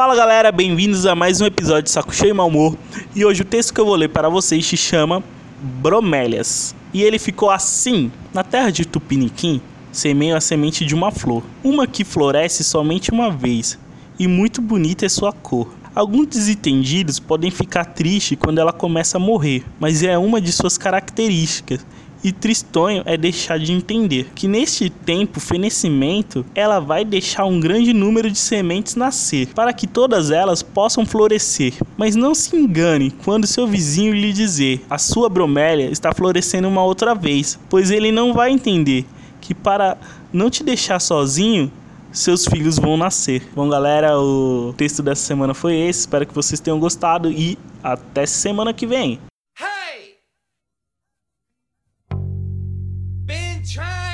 Fala galera, bem-vindos a mais um episódio de Saco Cheio e Mal Humor. E hoje o texto que eu vou ler para vocês se chama Bromélias. E ele ficou assim: Na terra de Tupiniquim, semeio a semente de uma flor, uma que floresce somente uma vez, e muito bonita é sua cor. Alguns desentendidos podem ficar tristes quando ela começa a morrer, mas é uma de suas características e tristonho é deixar de entender que neste tempo fenecimento ela vai deixar um grande número de sementes nascer, para que todas elas possam florescer. Mas não se engane quando seu vizinho lhe dizer a sua bromélia está florescendo uma outra vez, pois ele não vai entender que para não te deixar sozinho, seus filhos vão nascer. Bom, galera, o texto dessa semana foi esse. Espero que vocês tenham gostado e até semana que vem. trying.